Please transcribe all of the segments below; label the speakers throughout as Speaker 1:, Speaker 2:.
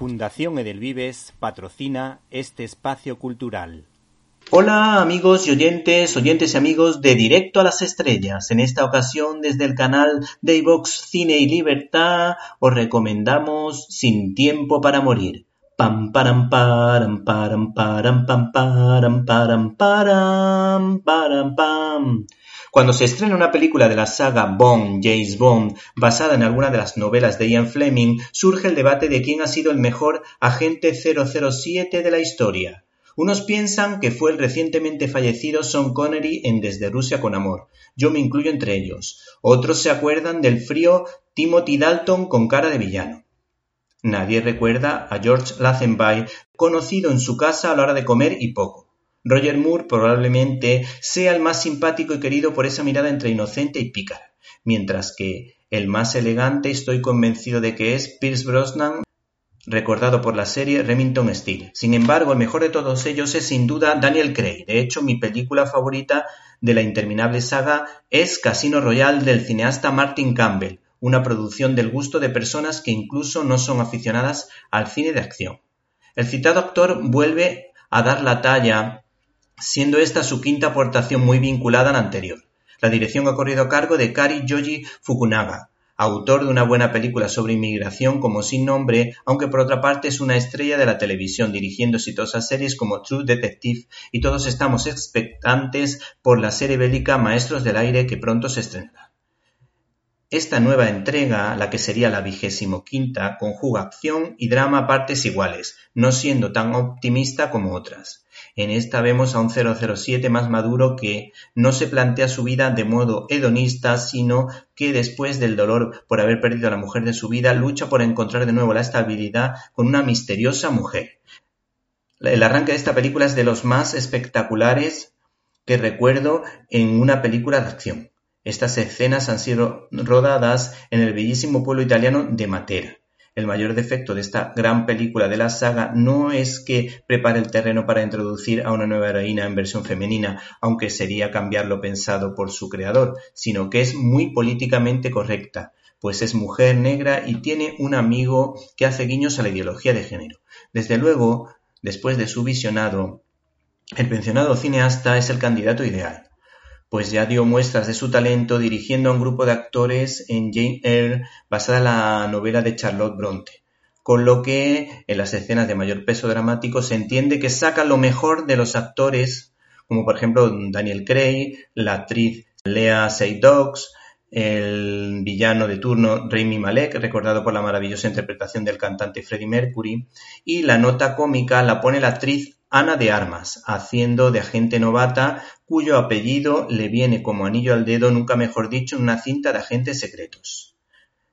Speaker 1: Fundación Edelvives patrocina este espacio cultural.
Speaker 2: Hola amigos y oyentes, oyentes y amigos de Directo a las Estrellas. En esta ocasión desde el canal de Cine y Libertad os recomendamos Sin Tiempo para Morir. Pam param param param param param param param param. Cuando se estrena una película de la saga Bond, James Bond, basada en alguna de las novelas de Ian Fleming, surge el debate de quién ha sido el mejor agente 007 de la historia. Unos piensan que fue el recientemente fallecido Sean Connery en Desde Rusia con Amor. Yo me incluyo entre ellos. Otros se acuerdan del frío Timothy Dalton con cara de villano. Nadie recuerda a George Lazenby, conocido en su casa a la hora de comer y poco. Roger Moore probablemente sea el más simpático y querido por esa mirada entre inocente y pícara, mientras que el más elegante estoy convencido de que es Pierce Brosnan, recordado por la serie Remington Steele. Sin embargo, el mejor de todos ellos es sin duda Daniel Craig. De hecho, mi película favorita de la interminable saga es Casino Royale del cineasta Martin Campbell, una producción del gusto de personas que incluso no son aficionadas al cine de acción. El citado actor vuelve a dar la talla siendo esta su quinta aportación muy vinculada a la anterior. La dirección ha corrido a cargo de Kari Yoji Fukunaga, autor de una buena película sobre inmigración como Sin Nombre, aunque por otra parte es una estrella de la televisión, dirigiendo exitosas series como True Detective, y todos estamos expectantes por la serie bélica Maestros del Aire que pronto se estrenará. Esta nueva entrega, la que sería la vigésimo quinta, conjuga acción y drama a partes iguales, no siendo tan optimista como otras. En esta vemos a un 007 más maduro que no se plantea su vida de modo hedonista, sino que después del dolor por haber perdido a la mujer de su vida, lucha por encontrar de nuevo la estabilidad con una misteriosa mujer. El arranque de esta película es de los más espectaculares que recuerdo en una película de acción. Estas escenas han sido rodadas en el bellísimo pueblo italiano de Matera. El mayor defecto de esta gran película de la saga no es que prepare el terreno para introducir a una nueva heroína en versión femenina, aunque sería cambiar lo pensado por su creador, sino que es muy políticamente correcta, pues es mujer negra y tiene un amigo que hace guiños a la ideología de género. Desde luego, después de su visionado, el pensionado cineasta es el candidato ideal pues ya dio muestras de su talento dirigiendo a un grupo de actores en Jane Eyre basada en la novela de Charlotte Bronte, con lo que en las escenas de mayor peso dramático se entiende que saca lo mejor de los actores, como por ejemplo Daniel Craig, la actriz Lea Seydoux, el villano de turno Rami Malek, recordado por la maravillosa interpretación del cantante Freddie Mercury, y la nota cómica la pone la actriz Ana de Armas, haciendo de agente novata cuyo apellido le viene como anillo al dedo, nunca mejor dicho, en una cinta de agentes secretos.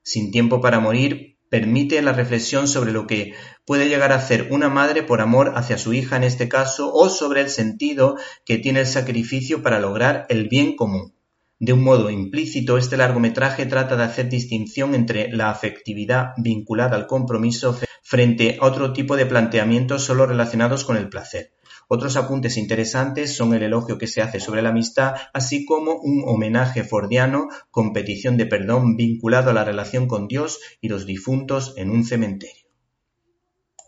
Speaker 2: Sin tiempo para morir, permite la reflexión sobre lo que puede llegar a hacer una madre por amor hacia su hija en este caso, o sobre el sentido que tiene el sacrificio para lograr el bien común. De un modo implícito, este largometraje trata de hacer distinción entre la afectividad vinculada al compromiso frente a otro tipo de planteamientos solo relacionados con el placer. Otros apuntes interesantes son el elogio que se hace sobre la amistad, así como un homenaje fordiano con petición de perdón vinculado a la relación con Dios y los difuntos en un cementerio.